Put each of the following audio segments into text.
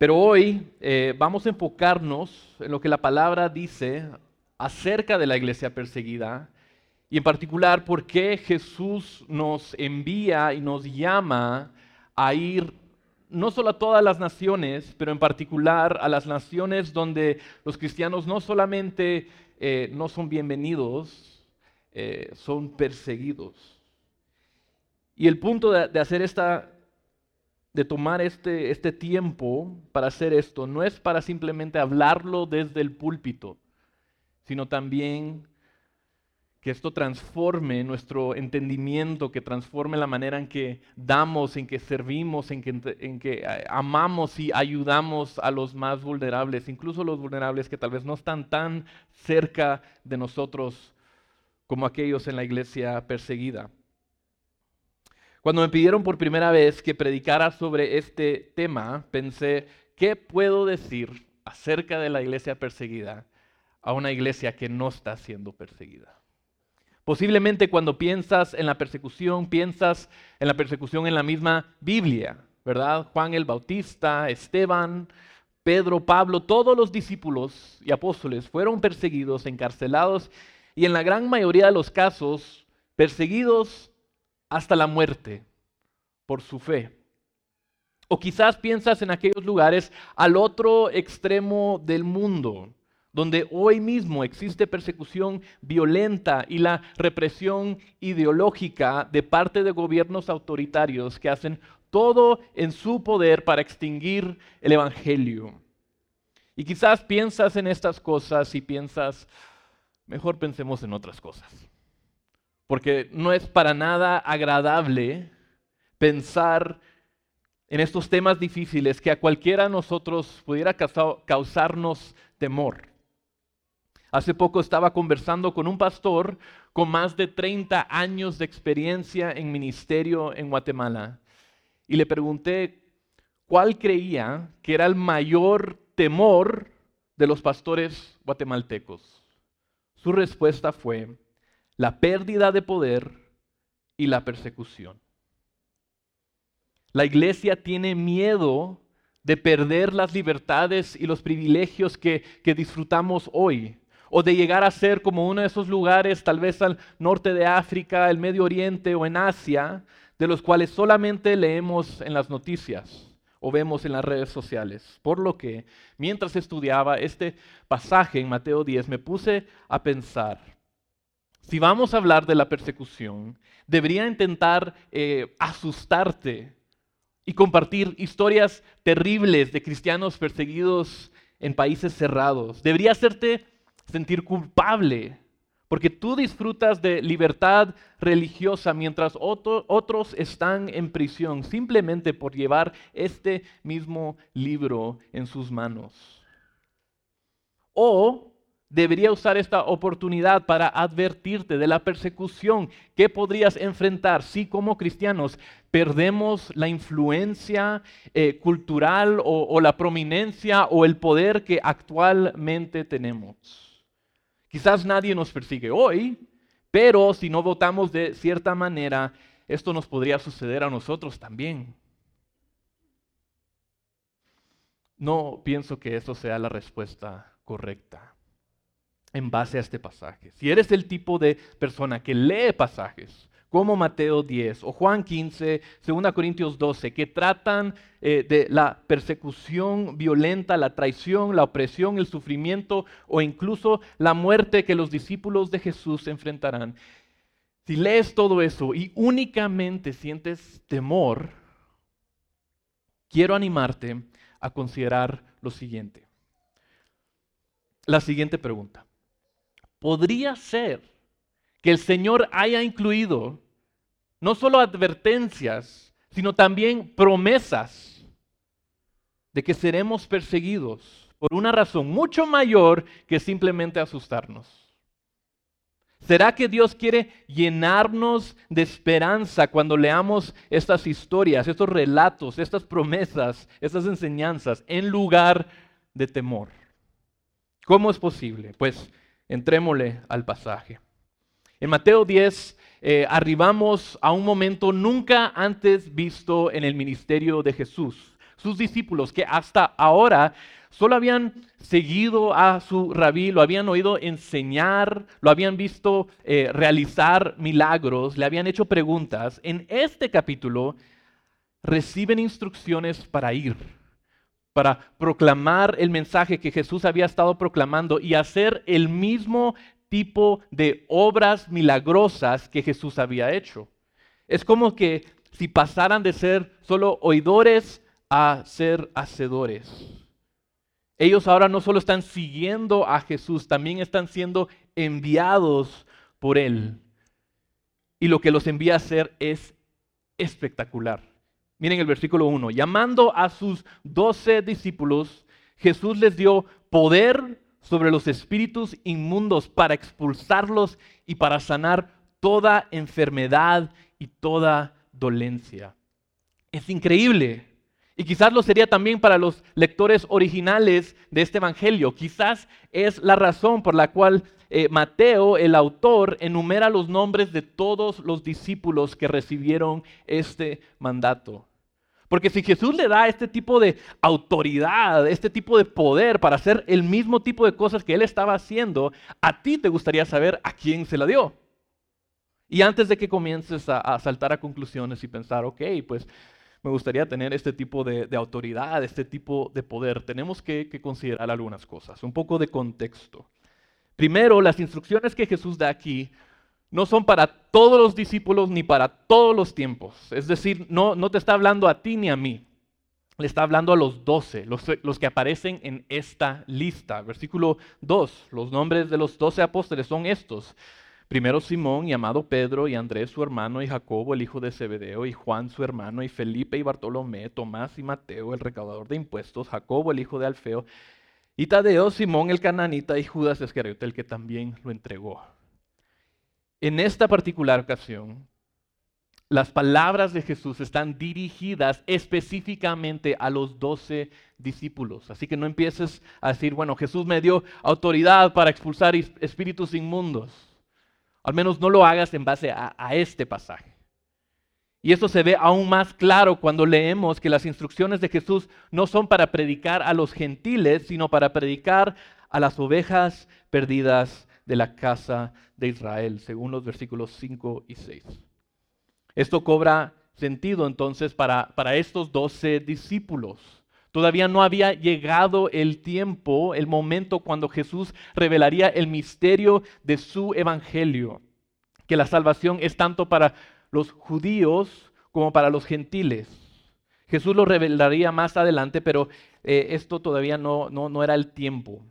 Pero hoy eh, vamos a enfocarnos en lo que la palabra dice acerca de la iglesia perseguida y en particular por qué Jesús nos envía y nos llama a ir no solo a todas las naciones, pero en particular a las naciones donde los cristianos no solamente eh, no son bienvenidos, eh, son perseguidos. Y el punto de, hacer esta, de tomar este, este tiempo para hacer esto, no es para simplemente hablarlo desde el púlpito, sino también que esto transforme nuestro entendimiento, que transforme la manera en que damos, en que servimos, en que, en que, eh, amamos y ayudamos a los más vulnerables, incluso los vulnerables que tal vez no están tan cerca de nosotros como aquellos en la iglesia perseguida. Cuando me pidieron por primera vez que predicara sobre este tema, pensé, ¿qué puedo decir acerca de la iglesia perseguida a una iglesia que no está siendo perseguida? Posiblemente cuando piensas en la persecución, piensas en la persecución en la misma Biblia, ¿verdad? Juan el Bautista, Esteban, Pedro, Pablo, todos los discípulos y apóstoles fueron perseguidos, encarcelados y en la gran mayoría de los casos perseguidos hasta la muerte por su fe. O quizás piensas en aquellos lugares al otro extremo del mundo, donde hoy mismo existe persecución violenta y la represión ideológica de parte de gobiernos autoritarios que hacen todo en su poder para extinguir el Evangelio. Y quizás piensas en estas cosas y piensas, mejor pensemos en otras cosas. Porque no es para nada agradable pensar en estos temas difíciles que a cualquiera de nosotros pudiera causarnos temor. Hace poco estaba conversando con un pastor con más de 30 años de experiencia en ministerio en Guatemala y le pregunté cuál creía que era el mayor temor de los pastores guatemaltecos. Su respuesta fue la pérdida de poder y la persecución. La iglesia tiene miedo de perder las libertades y los privilegios que, que disfrutamos hoy o de llegar a ser como uno de esos lugares, tal vez al norte de África, el Medio Oriente o en Asia, de los cuales solamente leemos en las noticias o vemos en las redes sociales. Por lo que, mientras estudiaba este pasaje en Mateo 10, me puse a pensar, si vamos a hablar de la persecución, debería intentar eh, asustarte y compartir historias terribles de cristianos perseguidos en países cerrados. Debería hacerte sentir culpable, porque tú disfrutas de libertad religiosa mientras otros están en prisión simplemente por llevar este mismo libro en sus manos. O debería usar esta oportunidad para advertirte de la persecución que podrías enfrentar si como cristianos perdemos la influencia eh, cultural o la prominencia o el poder que actualmente tenemos. Quizás nadie nos persigue hoy, pero si no votamos de cierta manera, esto nos podría suceder a nosotros también. No pienso que eso sea la respuesta correcta en base a este pasaje. Si eres el tipo de persona que lee pasajes como Mateo 10 o Juan 15, 2 Corintios 12, que tratan eh, de la persecución violenta, la traición, la opresión, el sufrimiento o incluso la muerte que los discípulos de Jesús enfrentarán. Si lees todo eso y únicamente sientes temor, quiero animarte a considerar lo siguiente. La siguiente pregunta. ¿Podría ser que el Señor haya incluido no solo advertencias, sino también promesas de que seremos perseguidos por una razón mucho mayor que simplemente asustarnos. ¿Será que Dios quiere llenarnos de esperanza cuando leamos estas historias, estos relatos, estas promesas, estas enseñanzas, en lugar de temor? ¿Cómo es posible? Pues entrémosle al pasaje. En Mateo 10 eh, arribamos a un momento nunca antes visto en el ministerio de Jesús. sus discípulos que hasta ahora solo habían seguido a su rabí, lo habían oído enseñar, lo habían visto eh, realizar milagros, le habían hecho preguntas, en este capítulo reciben instrucciones para ir, para proclamar el mensaje que Jesús había estado proclamando y hacer el mismo tipo de obras milagrosas que Jesús había hecho. Es como que si pasaran de ser solo oidores a ser hacedores. Ellos ahora no solo están siguiendo a Jesús, también están siendo enviados por Él. Y lo que los envía a hacer es espectacular. Miren el versículo 1. Llamando a sus doce discípulos, Jesús les dio poder sobre los espíritus inmundos para expulsarlos y para sanar toda enfermedad y toda dolencia. Es increíble. Y quizás lo sería también para los lectores originales de este Evangelio. Quizás es la razón por la cual eh, Mateo, el autor, enumera los nombres de todos los discípulos que recibieron este mandato. Porque si Jesús le da este tipo de autoridad, este tipo de poder para hacer el mismo tipo de cosas que él estaba haciendo, a ti te gustaría saber a quién se la dio. Y antes de que comiences a saltar a conclusiones y pensar, ok, pues me gustaría tener este tipo de, autoridad, este tipo de poder, tenemos que, que considerar algunas cosas, un poco de contexto. Primero, las instrucciones que Jesús da aquí no son para todos los discípulos ni para todos los tiempos. Es decir, no, no te está hablando a ti ni a mí. Le está hablando a los doce, los, los, que aparecen en esta lista. Versículo 2, los nombres de los doce apóstoles son estos. Primero Simón, llamado Pedro, y Andrés su hermano, y Jacobo el hijo de Zebedeo, y Juan su hermano, y Felipe y Bartolomé, Tomás y Mateo el recaudador de impuestos, Jacobo el hijo de Alfeo, y Tadeo, Simón el cananita, y Judas Iscariote el que también lo entregó. En esta particular ocasión, las palabras de Jesús están dirigidas específicamente a los doce discípulos. Así que no empieces a decir, bueno, Jesús me dio autoridad para expulsar espíritus inmundos. Al menos no lo hagas en base a, este pasaje. Y eso se ve aún más claro cuando leemos que las instrucciones de Jesús no son para predicar a los gentiles, sino para predicar a las ovejas perdidas de la casa de Israel, según los versículos 5 y 6. Esto cobra sentido entonces para, para estos doce discípulos. Todavía no había llegado el tiempo, el momento cuando Jesús revelaría el misterio de su evangelio, que la salvación es tanto para los judíos como para los gentiles. Jesús lo revelaría más adelante, pero eh, esto todavía no, no, no era el tiempo.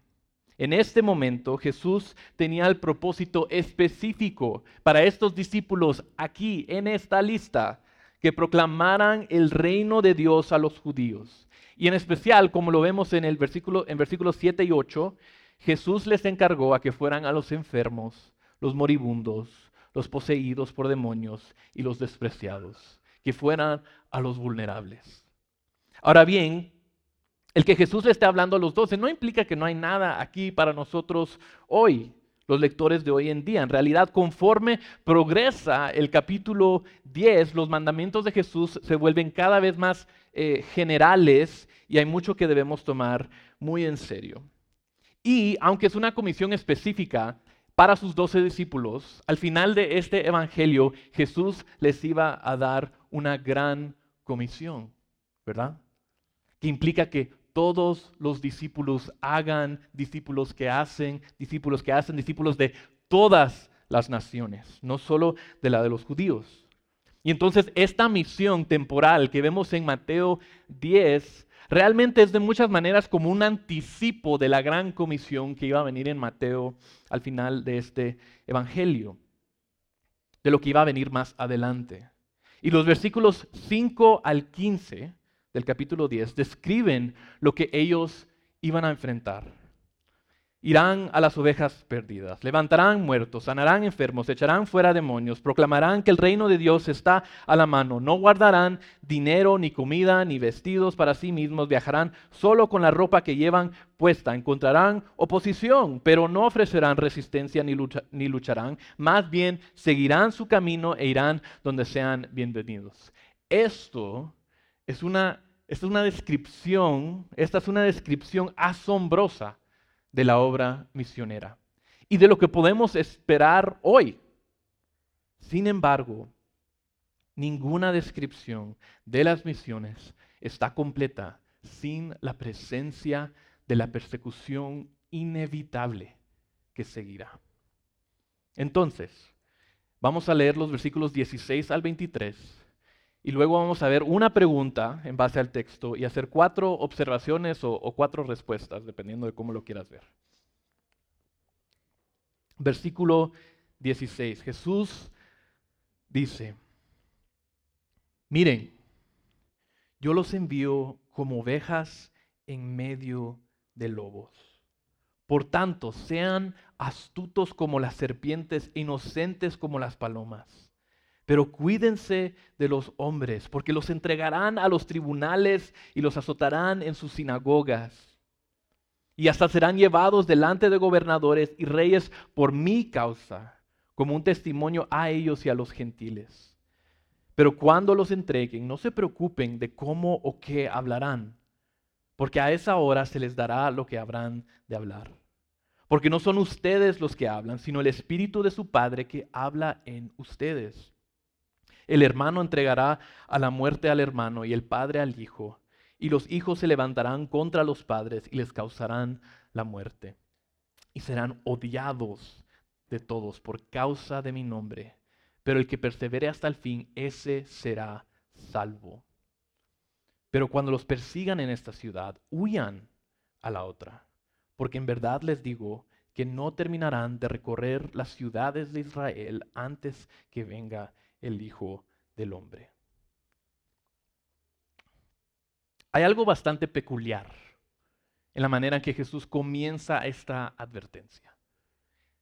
En este momento Jesús tenía el propósito específico para estos discípulos aquí en esta lista, que proclamaran el reino de Dios a los judíos y en especial, como lo vemos en el versículo en versículos 7 y 8, Jesús les encargó a que fueran a los enfermos, los moribundos, los poseídos por demonios y los despreciados, que fueran a los vulnerables. Ahora bien, el que Jesús le esté hablando a los doce no implica que no hay nada aquí para nosotros hoy, los lectores de hoy en día. En realidad, conforme progresa el capítulo 10, los mandamientos de Jesús se vuelven cada vez más eh, generales y hay mucho que debemos tomar muy en serio. Y aunque es una comisión específica para sus doce discípulos, al final de este evangelio Jesús les iba a dar una gran comisión, ¿verdad? Que implica que todos los discípulos hagan discípulos que hacen, discípulos que hacen, discípulos de todas las naciones, no solo de la de los judíos. Y entonces esta misión temporal que vemos en Mateo 10 realmente es de muchas maneras como un anticipo de la gran comisión que iba a venir en Mateo al final de este Evangelio, de lo que iba a venir más adelante. Y los versículos 5 al 15 del capítulo 10 describen lo que ellos iban a enfrentar. Irán a las ovejas perdidas, levantarán muertos, sanarán enfermos, echarán fuera demonios, proclamarán que el reino de Dios está a la mano, no guardarán dinero, ni comida, ni vestidos para sí mismos, viajarán solo con la ropa que llevan puesta, encontrarán oposición, pero no ofrecerán resistencia ni, ni lucharán, más bien seguirán su camino e irán donde sean bienvenidos. Esto es una esta es una descripción, esta es una descripción asombrosa de la obra misionera y de lo que podemos esperar hoy. Sin embargo, ninguna descripción de las misiones está completa sin la presencia de la persecución inevitable que seguirá. Entonces, vamos a leer los versículos 16 al 23 y luego vamos a ver una pregunta en base al texto y hacer cuatro observaciones o, cuatro respuestas, dependiendo de cómo lo quieras ver. Versículo 16. Jesús dice, miren, yo los envío como ovejas en medio de lobos. Por tanto, sean astutos como las serpientes, inocentes como las palomas. Pero cuídense de los hombres, porque los entregarán a los tribunales y los azotarán en sus sinagogas. Y hasta serán llevados delante de gobernadores y reyes por mi causa, como un testimonio a ellos y a los gentiles. Pero cuando los entreguen, no se preocupen de cómo o qué hablarán, porque a esa hora se les dará lo que habrán de hablar porque no son ustedes los que hablan, sino el Espíritu de su Padre que habla en ustedes. El hermano entregará a la muerte al hermano y el padre al hijo, y los hijos se levantarán contra los padres y les causarán la muerte. Y serán odiados de todos por causa de mi nombre, pero el que persevere hasta el fin, ese será salvo. Pero cuando los persigan en esta ciudad, huyan a la otra porque en verdad les digo que no terminarán de recorrer las ciudades de Israel antes que venga el Hijo del Hombre. Hay algo bastante peculiar en la manera en que Jesús comienza esta advertencia.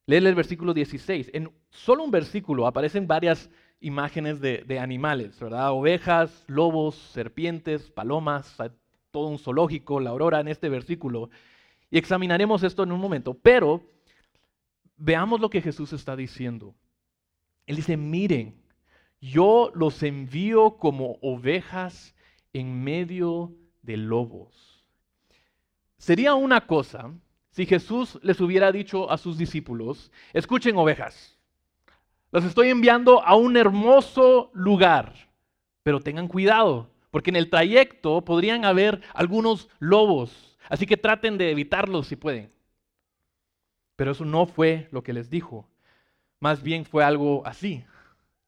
Lee el versículo 16. En solo un versículo aparecen varias imágenes de, animales, ¿verdad? Ovejas, lobos, serpientes, palomas, todo un zoológico, la aurora en este versículo. Y examinaremos esto en un momento, pero veamos lo que Jesús está diciendo. Él dice, miren, yo los envío como ovejas en medio de lobos. Sería una cosa si Jesús les hubiera dicho a sus discípulos, escuchen ovejas, los estoy enviando a un hermoso lugar, pero tengan cuidado, porque en el trayecto podrían haber algunos lobos Así que traten de evitarlo si pueden. Pero eso no fue lo que les dijo. Más bien fue algo así.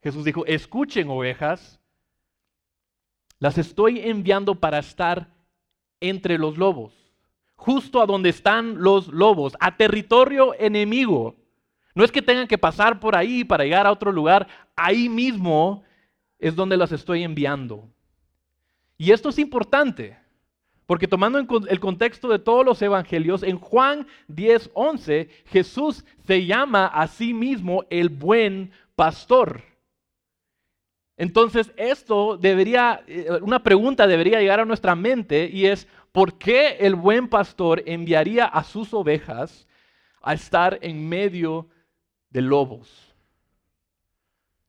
Jesús dijo, escuchen ovejas, las estoy enviando para estar entre los lobos, justo a donde están los lobos, a territorio enemigo. No es que tengan que pasar por ahí para llegar a otro lugar, ahí mismo es donde las estoy enviando. Y esto es importante, porque tomando el contexto de todos los evangelios, en Juan 10, 11, Jesús se llama a sí mismo el buen pastor. Entonces, esto debería, eh, una pregunta debería llegar a nuestra mente y es, ¿por qué el buen pastor enviaría a sus ovejas a estar en medio de lobos?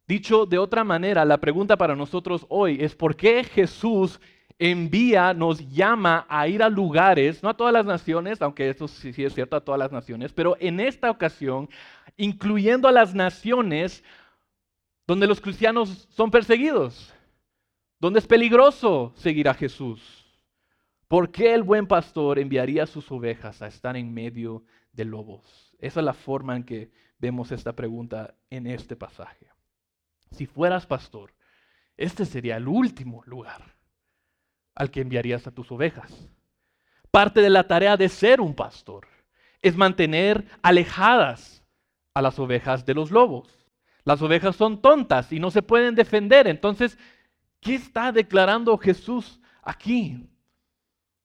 Dicho de otra manera, la pregunta para nosotros hoy es, ¿por qué Jesús envía, nos llama a ir a lugares, no a todas las naciones, aunque sí, sí, es cierto a todas las naciones, pero en esta ocasión, incluyendo a las naciones donde los cristianos son perseguidos, donde es peligroso seguir a Jesús. ¿Por qué el buen pastor enviaría a sus ovejas a estar en medio de lobos? Esa es la forma en que vemos esta pregunta en este pasaje. Si fueras pastor, este sería el último lugar al que enviarías a tus ovejas. Parte de la tarea de ser un pastor es mantener alejadas a las ovejas de los lobos. Las ovejas son tontas y no se pueden defender. Entonces, ¿qué está declarando Jesús aquí?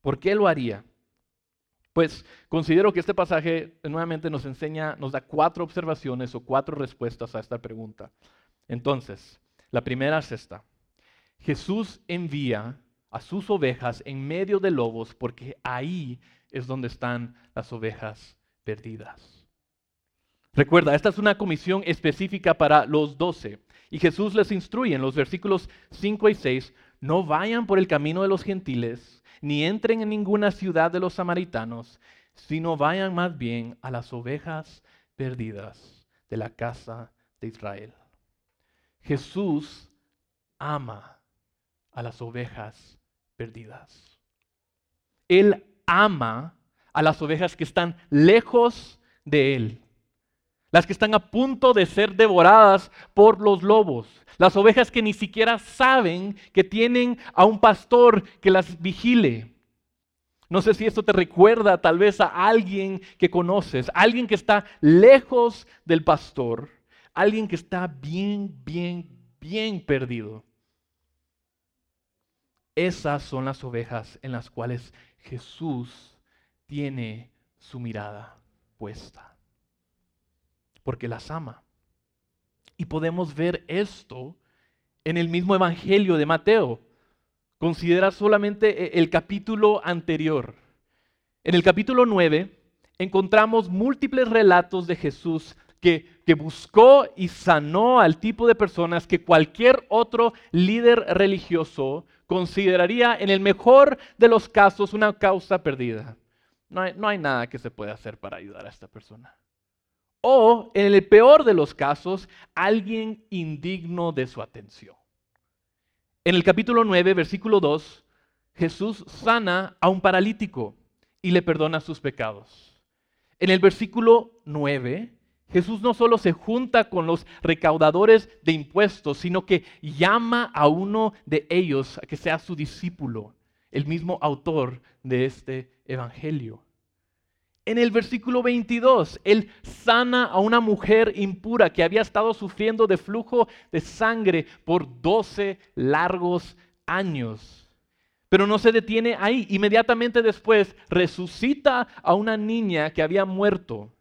¿Por qué lo haría? Pues considero que este pasaje nuevamente nos enseña, nos da cuatro observaciones o cuatro respuestas a esta pregunta. Entonces, la primera es esta. Jesús envía a sus ovejas en medio de lobos, porque ahí es donde están las ovejas perdidas. Recuerda, esta es una comisión específica para los doce. Y Jesús les instruye en los versículos 5 y 6, no vayan por el camino de los gentiles, ni entren en ninguna ciudad de los samaritanos, sino vayan más bien a las ovejas perdidas de la casa de Israel. Jesús ama a las ovejas perdidas. Él ama a las ovejas que están lejos de Él, las que están a punto de ser devoradas por los lobos, las ovejas que ni siquiera saben que tienen a un pastor que las vigile. No sé si esto te recuerda tal vez a alguien que conoces, alguien que está lejos del pastor, alguien que está bien, bien, bien perdido. Esas son las ovejas en las cuales Jesús tiene su mirada puesta, porque las ama. Y podemos ver esto en el mismo Evangelio de Mateo. Considera solamente e, el capítulo anterior. En el capítulo 9 encontramos múltiples relatos de Jesús que, que, buscó y sanó al tipo de personas que cualquier otro líder religioso consideraría en el mejor de los casos una causa perdida. No no hay nada que se pueda hacer para ayudar a esta persona. O, en el peor de los casos, alguien indigno de su atención. En el capítulo 9, versículo 2, Jesús sana a un paralítico y le perdona sus pecados. En el versículo 9, Jesús no solo se junta con los recaudadores de impuestos, sino que llama a uno de ellos a que sea su discípulo, el mismo autor de este evangelio. En el versículo 22, Él sana a una mujer impura que había estado sufriendo de flujo de sangre por 12 largos años. Pero no se detiene ahí. Inmediatamente después resucita a una niña que había muerto.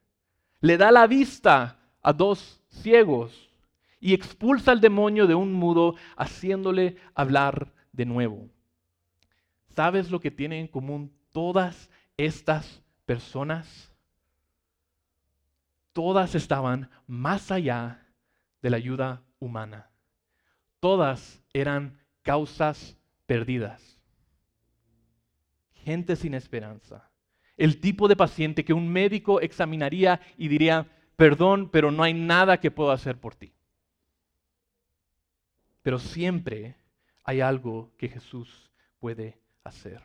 Le da la vista a dos ciegos y expulsa al demonio de un mudo haciéndole hablar de nuevo. ¿Sabes lo que tienen en común todas estas personas, todas estaban más allá de la ayuda humana. Todas eran causas perdidas. Gente sin esperanza. El tipo de paciente que un médico examinaría y diría, perdón, pero no hay nada que puedo hacer por ti. Pero siempre hay algo que Jesús puede hacer.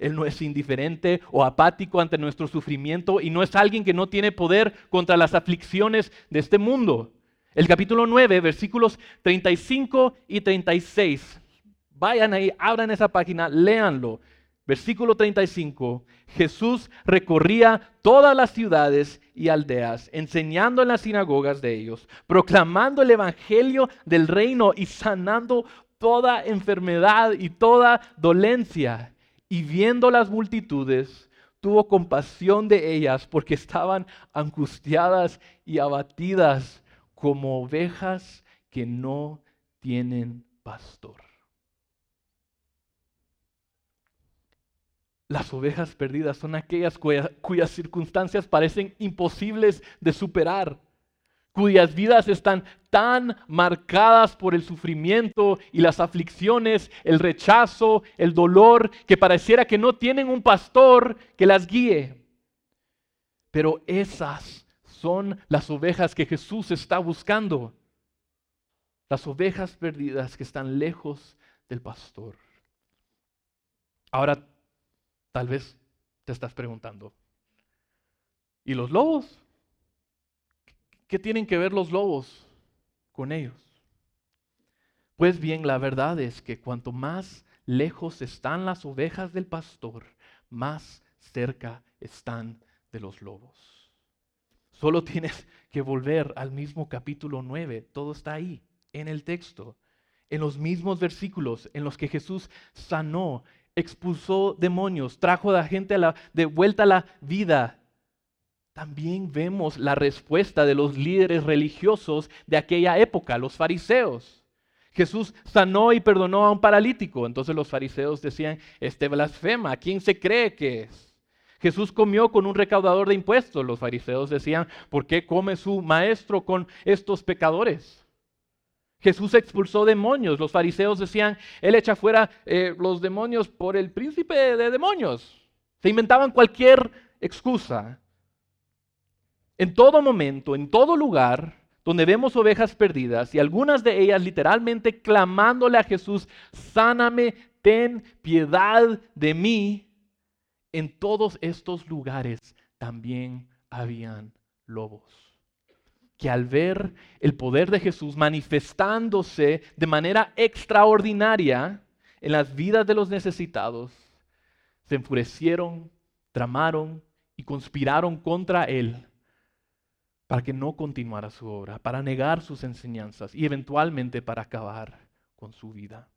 Él no es indiferente o apático ante nuestro sufrimiento y no es alguien que no tiene poder contra las aflicciones de este mundo. El capítulo 9, versículos 35 y 36. Vayan ahí, abran esa página, léanlo. Versículo 35. Jesús recorría todas las ciudades y aldeas, enseñando en las sinagogas de ellos, proclamando el evangelio del reino y sanando toda enfermedad y toda dolencia y viendo las multitudes, tuvo compasión de ellas porque estaban angustiadas y abatidas como ovejas que no tienen pastor. Las ovejas perdidas son aquellas cuyas circunstancias parecen imposibles de superar cuyas vidas están tan marcadas por el sufrimiento y las aflicciones, el rechazo, el dolor, que pareciera que no tienen un pastor que las guíe. Pero esas son las ovejas que Jesús está buscando. Las ovejas perdidas que están lejos del pastor. Ahora, tal vez te estás preguntando, ¿y los lobos? ¿Qué tienen que ver los lobos con ellos? Pues bien, la verdad es que cuanto más lejos están las ovejas del pastor, más cerca están de los lobos. Solo tienes que volver al mismo capítulo 9, todo está ahí, en el texto, en los mismos versículos en los que Jesús sanó, expulsó demonios, trajo a la gente de vuelta a la vida, también vemos la respuesta de los líderes religiosos de aquella época, los fariseos. Jesús sanó y perdonó a un paralítico. Entonces los fariseos decían, este blasfema, ¿quién se cree que es? Jesús comió con un recaudador de impuestos. Los fariseos decían, ¿por qué come su maestro con estos pecadores? Jesús expulsó demonios. Los fariseos decían, Él echa fuera eh, los demonios por el príncipe de demonios. Se inventaban cualquier excusa. En todo momento, en todo lugar, donde vemos ovejas perdidas y algunas de ellas literalmente clamándole a Jesús, sáname, ten piedad de mí, en todos estos lugares también habían lobos que al ver el poder de Jesús manifestándose de manera extraordinaria en las vidas de los necesitados, se enfurecieron, tramaron y conspiraron contra Él para que no continuara su obra, para negar sus enseñanzas y eventualmente para acabar con su vida.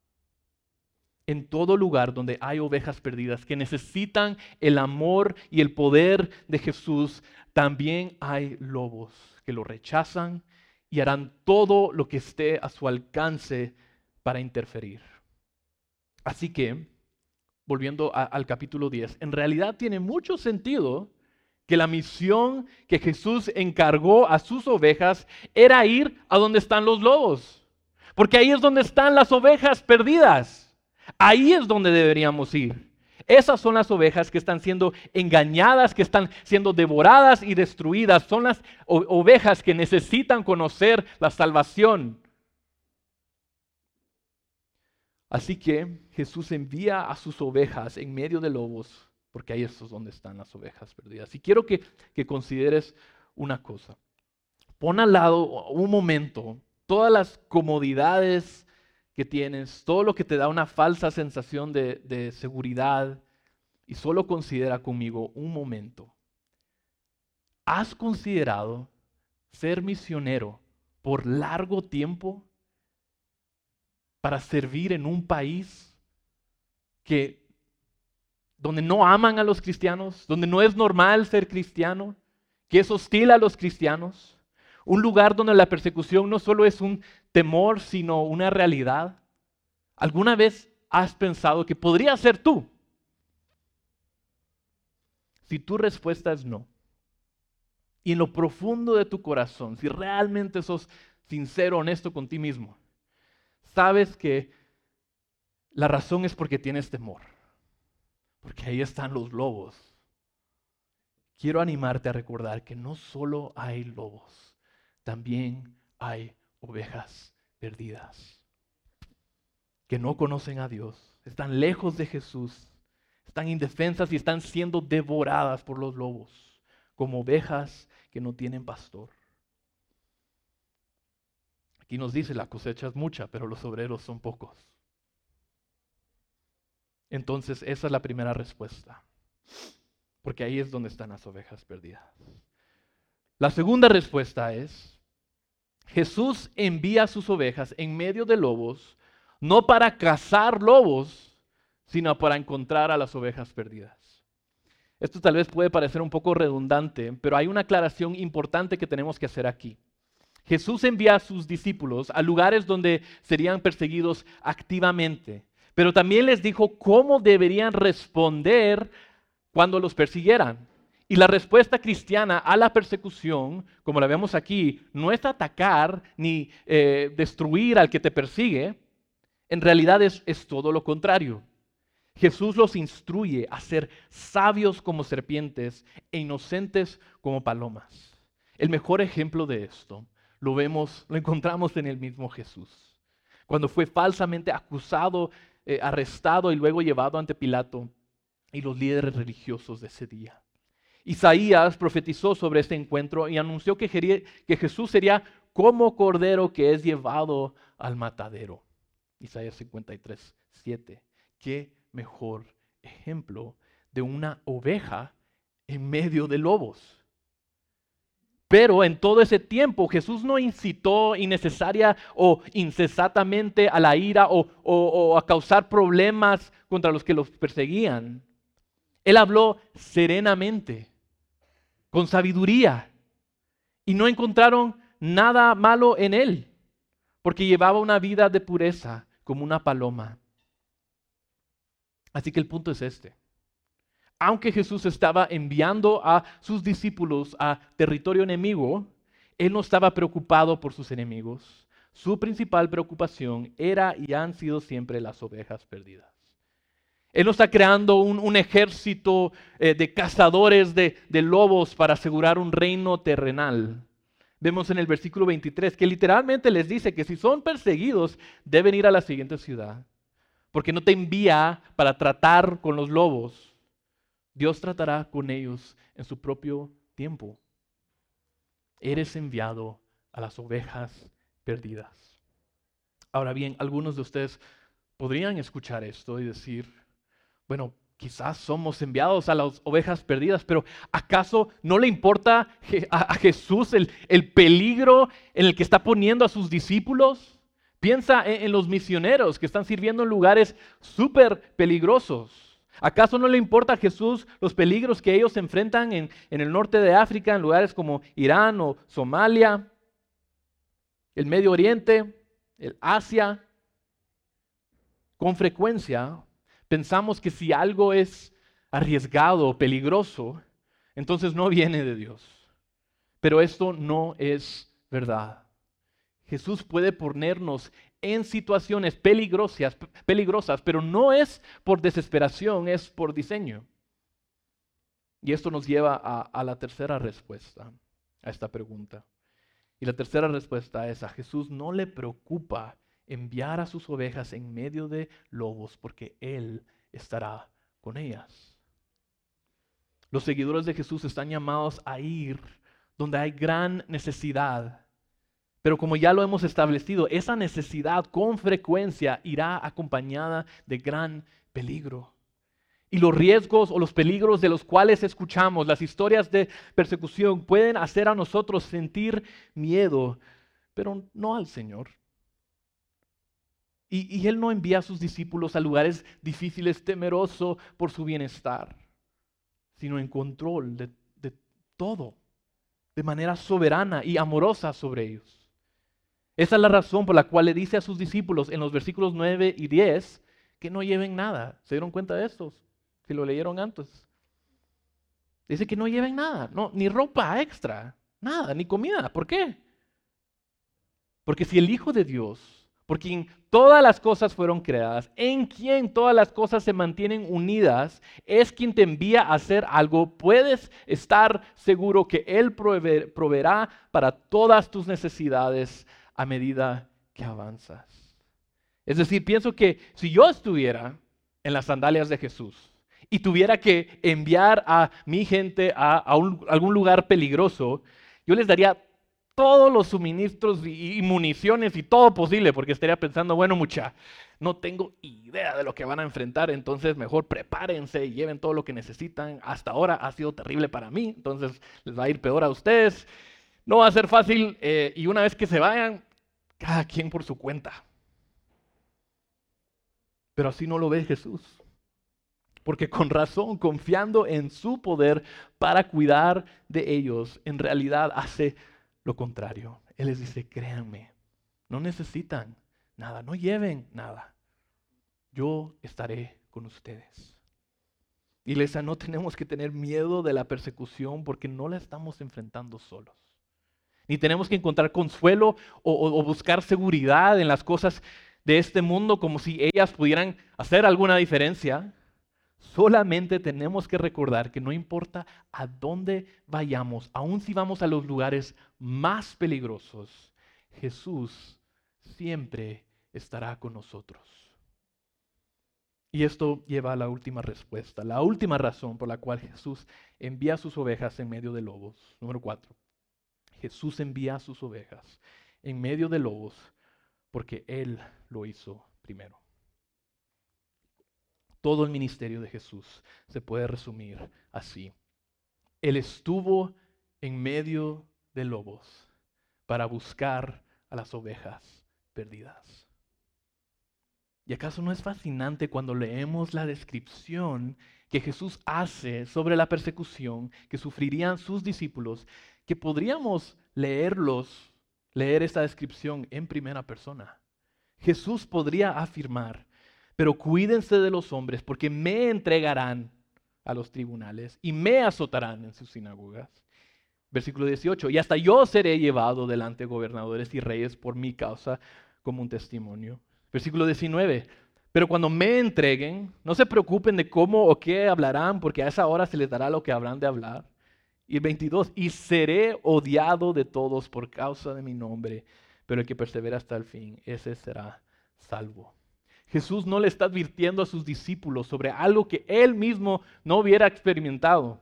En todo lugar donde hay ovejas perdidas que necesitan el amor y el poder de Jesús, también hay lobos que lo rechazan y harán todo lo que esté a su alcance para interferir. Así que, volviendo al capítulo 10, en realidad tiene mucho sentido que la misión que Jesús encargó a sus ovejas era ir a donde están los lobos, porque ahí es donde están las ovejas perdidas, ahí es donde deberíamos ir. Esas son las ovejas que están siendo engañadas, que están siendo devoradas y destruidas. Son las ovejas que necesitan conocer la salvación. Así que Jesús envía a sus ovejas en medio de lobos, porque ahí es donde están las ovejas perdidas. Y quiero que, que consideres una cosa. Pon al lado un momento todas las comodidades que tienes, todo lo que te da una falsa sensación de, seguridad, y solo considera conmigo un momento. ¿Has considerado ser misionero por largo tiempo para servir en un país que donde no aman a los cristianos, donde no es normal ser cristiano, que es hostil a los cristianos? Un lugar donde la persecución no solo es un temor, sino una realidad. ¿Alguna vez has pensado que podría ser tú? Si tu respuesta es no, y en lo profundo de tu corazón, si realmente sos sincero, honesto con ti mismo, sabes que la razón es porque tienes temor, porque ahí están los lobos. Quiero animarte a recordar que no solo hay lobos, también hay ovejas perdidas que no conocen a Dios, están lejos de Jesús, están indefensas y están siendo devoradas por los lobos, como ovejas que no tienen pastor. Aquí nos dice, la cosecha es mucha, pero los obreros son pocos. Entonces, esa es la primera respuesta, porque ahí es donde están las ovejas perdidas. La segunda respuesta es, Jesús envía a sus ovejas en medio de lobos, no para cazar lobos, sino para encontrar a las ovejas perdidas. Esto tal vez puede parecer un poco redundante, pero hay una aclaración importante que tenemos que hacer aquí. Jesús envía a sus discípulos a lugares donde serían perseguidos activamente, pero también les dijo cómo deberían responder cuando los persiguieran. Y la respuesta cristiana a la persecución, como la vemos aquí, no es atacar ni eh, destruir al que te persigue, en realidad es, es todo lo contrario. Jesús los instruye a ser sabios como serpientes e inocentes como palomas. El mejor ejemplo de esto lo vemos, lo encontramos en el mismo Jesús. Cuando fue falsamente acusado, eh, arrestado y luego llevado ante Pilato y los líderes religiosos de ese día. Isaías profetizó sobre este encuentro y anunció que, Jesús sería como cordero que es llevado al matadero. Isaías 53, 7. Qué mejor ejemplo de una oveja en medio de lobos. Pero en todo ese tiempo Jesús no incitó innecesaria o incesatamente a la ira o, o, a causar problemas contra los que los perseguían. Él habló serenamente con sabiduría. Y no encontraron nada malo en él, porque llevaba una vida de pureza como una paloma. Así que el punto es este. Aunque Jesús estaba enviando a sus discípulos a territorio enemigo, él no estaba preocupado por sus enemigos, su principal preocupación era y han sido siempre las ovejas perdidas. Él no está creando un, ejército eh, de cazadores de, de lobos para asegurar un reino terrenal. Vemos en el versículo 23 que literalmente les dice que si son perseguidos deben ir a la siguiente ciudad, porque no te envía para tratar con los lobos. Dios tratará con ellos en su propio tiempo. Eres enviado a las ovejas perdidas. Ahora bien, algunos de ustedes podrían escuchar esto y decir, bueno, quizás somos enviados a las ovejas perdidas, pero ¿acaso no le importa a Jesús el, peligro en el que está poniendo a sus discípulos? Piensa en, los misioneros que están sirviendo en lugares súper peligrosos. ¿Acaso no le importa a Jesús los peligros que ellos enfrentan en, en el norte de África, en lugares como Irán o Somalia, el Medio Oriente, el Asia? Con frecuencia pensamos que si algo es arriesgado o peligroso, entonces no viene de Dios. Pero esto no es verdad. Jesús puede ponernos en situaciones peligrosas, peligrosas, pero no es por desesperación, es por diseño. Y esto nos lleva a, a la tercera respuesta a esta pregunta. Y la tercera respuesta es a Jesús no le preocupa enviar a sus ovejas en medio de lobos porque Él estará con ellas. Los seguidores de Jesús están llamados a ir donde hay gran necesidad. Pero como ya lo hemos establecido, esa necesidad con frecuencia irá acompañada de gran peligro. Y los riesgos o los peligros de los cuales escuchamos, las historias de persecución, pueden hacer a nosotros sentir miedo, pero no al Señor. Y, Él no envía a sus discípulos a lugares difíciles, temeroso por su bienestar, sino en control de, de todo, de manera soberana y amorosa sobre ellos. Esa es la razón por la cual le dice a sus discípulos en los versículos 9 y 10 que no lleven nada. ¿Se dieron cuenta de esto? Si lo leyeron antes. Dice que no lleven nada, no, ni ropa extra, nada, ni comida. ¿Por qué? Porque si el Hijo de Dios por quien todas las cosas fueron creadas, en quien todas las cosas se mantienen unidas, es quien te envía a hacer algo, puedes estar seguro que Él proveerá para todas tus necesidades a medida que avanzas. Es decir, pienso que si yo estuviera en las sandalias de Jesús y tuviera que enviar a mi gente a, algún lugar peligroso, yo les daría todos los suministros y, municiones y todo posible, porque estaría pensando, bueno, mucha, no tengo idea de lo que van a enfrentar, entonces mejor prepárense y lleven todo lo que necesitan. Hasta ahora ha sido terrible para mí, entonces les va a ir peor a ustedes. No va a ser fácil eh, y una vez que se vayan, cada quien por su cuenta. Pero así no lo ve Jesús. Porque con razón, confiando en su poder para cuidar de ellos, en realidad hace lo contrario. Él les dice, créanme, no necesitan nada, no lleven nada. Yo estaré con ustedes. Iglesia, no tenemos que tener miedo de la persecución porque no la estamos enfrentando solos. Ni tenemos que encontrar consuelo o, buscar seguridad en las cosas de este mundo como si ellas pudieran hacer alguna diferencia. Solamente tenemos que recordar que no importa a dónde vayamos, aun si vamos a los lugares más peligrosos, Jesús siempre estará con nosotros. Y esto lleva a la última respuesta, la última razón por la cual Jesús envía sus ovejas en medio de lobos. Número cuatro, Jesús envía a sus ovejas en medio de lobos porque Él lo hizo primero. Todo el ministerio de Jesús se puede resumir así. Él estuvo en medio de lobos para buscar a las ovejas perdidas. ¿Y acaso no es fascinante cuando leemos la descripción que Jesús hace sobre la persecución que sufrirían sus discípulos, que podríamos leerlos, leer esta descripción en primera persona? Jesús podría afirmar, pero cuídense de los hombres porque me entregarán a los tribunales y me azotarán en sus sinagogas. Versículo 18, y hasta yo seré llevado delante de gobernadores y reyes por mi causa como un testimonio. Versículo 19, pero cuando me entreguen, no se preocupen de cómo o qué hablarán, porque a esa hora se les dará lo que habrán de hablar. Y el 22, y seré odiado de todos por causa de mi nombre, pero el que persevera hasta el fin, ese será salvo. Jesús no le está advirtiendo a sus discípulos sobre algo que él mismo no hubiera experimentado.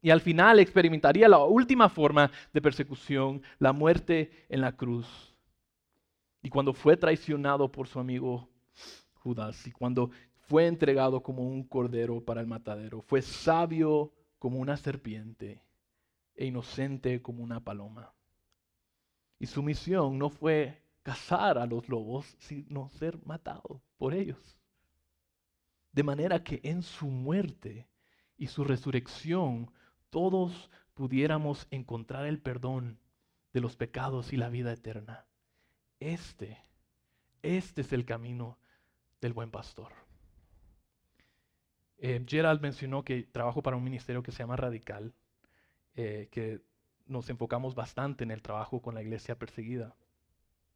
Y al final experimentaría la última forma de persecución, la muerte en la cruz. Y cuando fue traicionado por su amigo Judas y cuando fue entregado como un cordero para el matadero, fue sabio como una serpiente e inocente como una paloma. Y su misión no fue cazar a los lobos, sino ser matado por ellos. De manera que en su muerte y su resurrección todos pudiéramos encontrar el perdón de los pecados y la vida eterna. Este, este es el camino del buen pastor. Eh, Gerald mencionó que trabajo para un ministerio que se llama Radical, eh, que nos enfocamos bastante en el trabajo con la iglesia perseguida.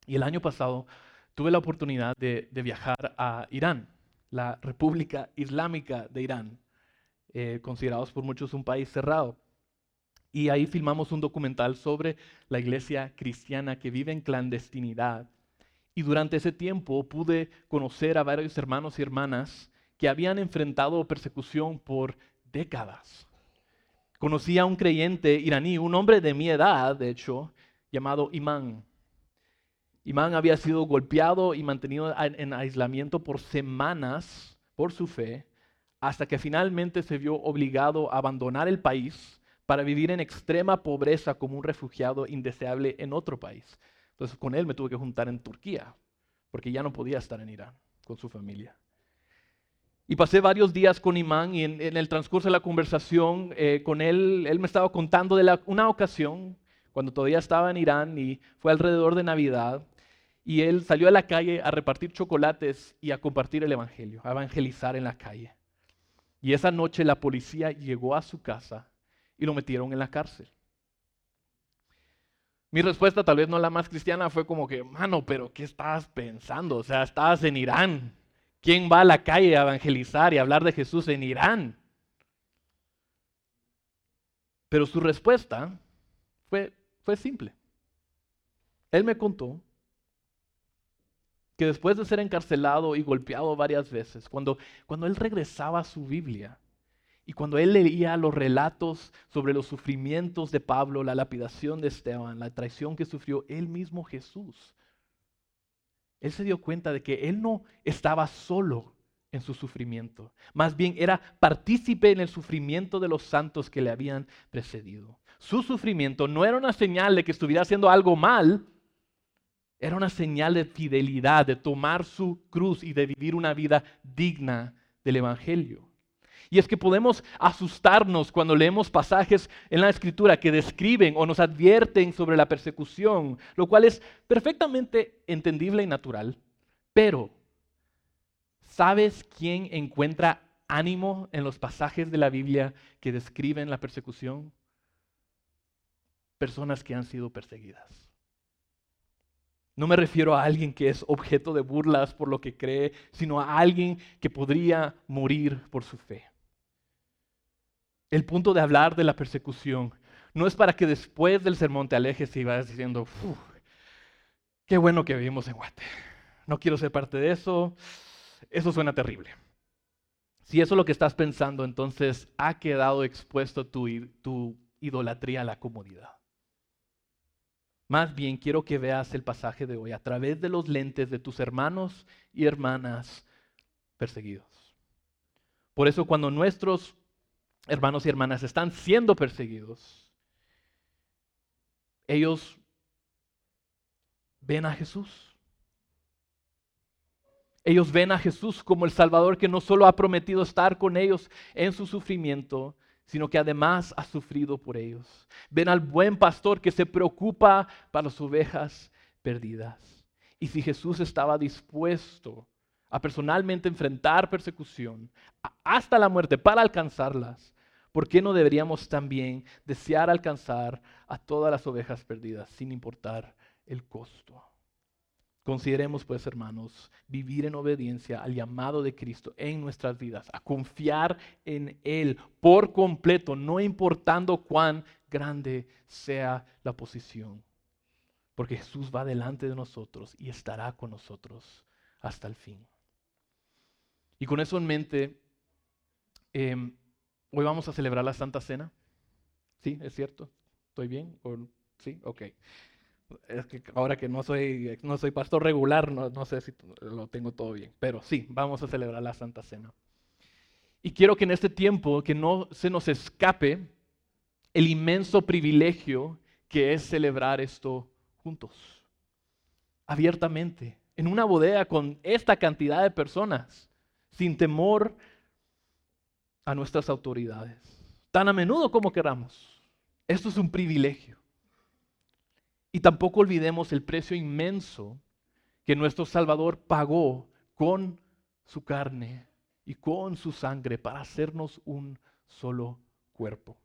Y el año pasado tuve la oportunidad de viajar a Irán, la República Islámica de Irán. Eh, considerados por muchos un país cerrado. Y ahí filmamos un documental sobre la iglesia cristiana que vive en clandestinidad. Y durante ese tiempo pude conocer a varios hermanos y hermanas que habían enfrentado persecución por décadas. Conocí a un creyente iraní, un hombre de mi edad, de hecho, llamado Imán. Imán había sido golpeado y mantenido en aislamiento por semanas por su fe hasta que finalmente se vio obligado a abandonar el país para vivir en extrema pobreza como un refugiado indeseable en otro país. Entonces con él me tuve que juntar en Turquía, porque ya no podía estar en Irán con su familia. Y pasé varios días con Imán y en, el transcurso de la conversación eh, con él, él me estaba contando de una ocasión cuando todavía estaba en Irán y fue alrededor de Navidad y él salió a la calle a repartir chocolates y a compartir el Evangelio, a evangelizar en la calle. Y esa noche la policía llegó a su casa y lo metieron en la cárcel. Mi respuesta, tal vez no la más cristiana, fue como que, mano, pero ¿qué estás pensando? O sea, estás en Irán. ¿Quién va a la calle a evangelizar y hablar de Jesús en Irán? Pero su respuesta fue, fue simple. Él me contó que después de ser encarcelado y golpeado varias veces, cuando, cuando él regresaba a su Biblia y cuando él leía los relatos sobre los sufrimientos de Pablo, la lapidación de Esteban, la traición que sufrió él mismo Jesús, él se dio cuenta de que él no estaba solo en su sufrimiento, más bien era partícipe en el sufrimiento de los santos que le habían precedido. Su sufrimiento no era una señal de que estuviera haciendo algo mal, era una señal de fidelidad, de tomar su cruz y de vivir una vida digna del Evangelio. Y es que podemos asustarnos cuando leemos pasajes en la Escritura que describen o nos advierten sobre la persecución, lo cual es perfectamente entendible y natural. Pero, ¿sabes quién encuentra ánimo en los pasajes de la Biblia que describen la persecución? Personas que han sido perseguidas. No me refiero a alguien que es objeto de burlas por lo que cree, sino a alguien que podría morir por su fe. El punto de hablar de la persecución no es para que después del sermón te alejes y vayas diciendo, qué bueno que vivimos en Guate. No quiero ser parte de eso. Eso suena terrible. Si eso es lo que estás pensando, entonces ha quedado expuesto tu, tu idolatría a la comodidad. Más bien quiero que veas el pasaje de hoy a través de los lentes de tus hermanos y hermanas perseguidos. Por eso cuando nuestros hermanos y hermanas están siendo perseguidos, ellos ven a Jesús. Ellos ven a Jesús como el Salvador que no solo ha prometido estar con ellos en su sufrimiento, sino que además ha sufrido por ellos. Ven al buen pastor que se preocupa para las ovejas perdidas. Y si Jesús estaba dispuesto a personalmente enfrentar persecución hasta la muerte para alcanzarlas, ¿por qué no deberíamos también desear alcanzar a todas las ovejas perdidas sin importar el costo? Consideremos pues, hermanos, vivir en obediencia al llamado de Cristo en nuestras vidas, a confiar en Él por completo, no importando cuán grande sea la posición. Porque Jesús va delante de nosotros y estará con nosotros hasta el fin. Y con eso en mente, em, hoy vamos a celebrar la Santa Cena. ¿Sí? ¿Es cierto? ¿Estoy bien? ¿Sí? Ok es que ahora que no soy, no soy pastor regular, no, no sé si lo tengo todo bien, pero sí, vamos a celebrar la Santa Cena. Y quiero que en este tiempo, que no se nos escape el inmenso privilegio que es celebrar esto juntos, abiertamente, en una bodega con esta cantidad de personas, sin temor a nuestras autoridades, tan a menudo como queramos. Esto es un privilegio. Y tampoco olvidemos el precio inmenso que nuestro Salvador pagó con su carne y con su sangre para hacernos un solo cuerpo.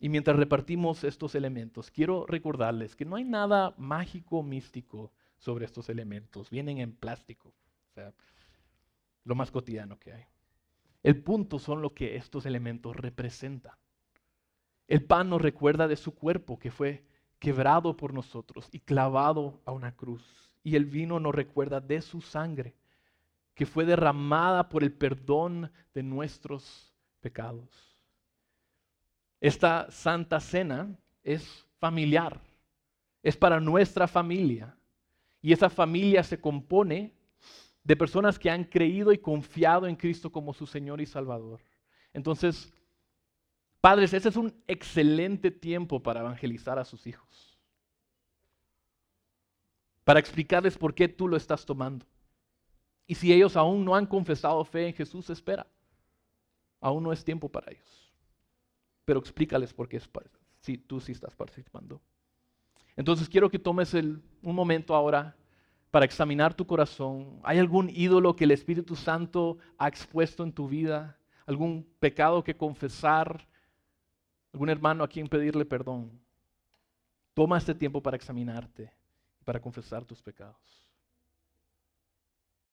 Y mientras repartimos estos elementos, quiero recordarles que no hay nada mágico místico sobre estos elementos. Vienen en plástico, o sea, lo más cotidiano que hay. El punto son lo que estos elementos representan. El pan nos recuerda de su cuerpo que fue quebrado por nosotros y clavado a una cruz. Y el vino nos recuerda de su sangre, que fue derramada por el perdón de nuestros pecados. Esta santa cena es familiar, es para nuestra familia. Y esa familia se compone de personas que han creído y confiado en Cristo como su Señor y Salvador. Entonces, Padres, ese es un excelente tiempo para evangelizar a sus hijos. Para explicarles por qué tú lo estás tomando. Y si ellos aún no han confesado fe en Jesús, espera. Aún no es tiempo para ellos. Pero explícales por qué si tú sí estás participando. Entonces quiero que tomes un momento ahora para examinar tu corazón. ¿Hay algún ídolo que el Espíritu Santo ha expuesto en tu vida? ¿Algún pecado que confesar? algún hermano a quien pedirle perdón, toma este tiempo para examinarte y para confesar tus pecados.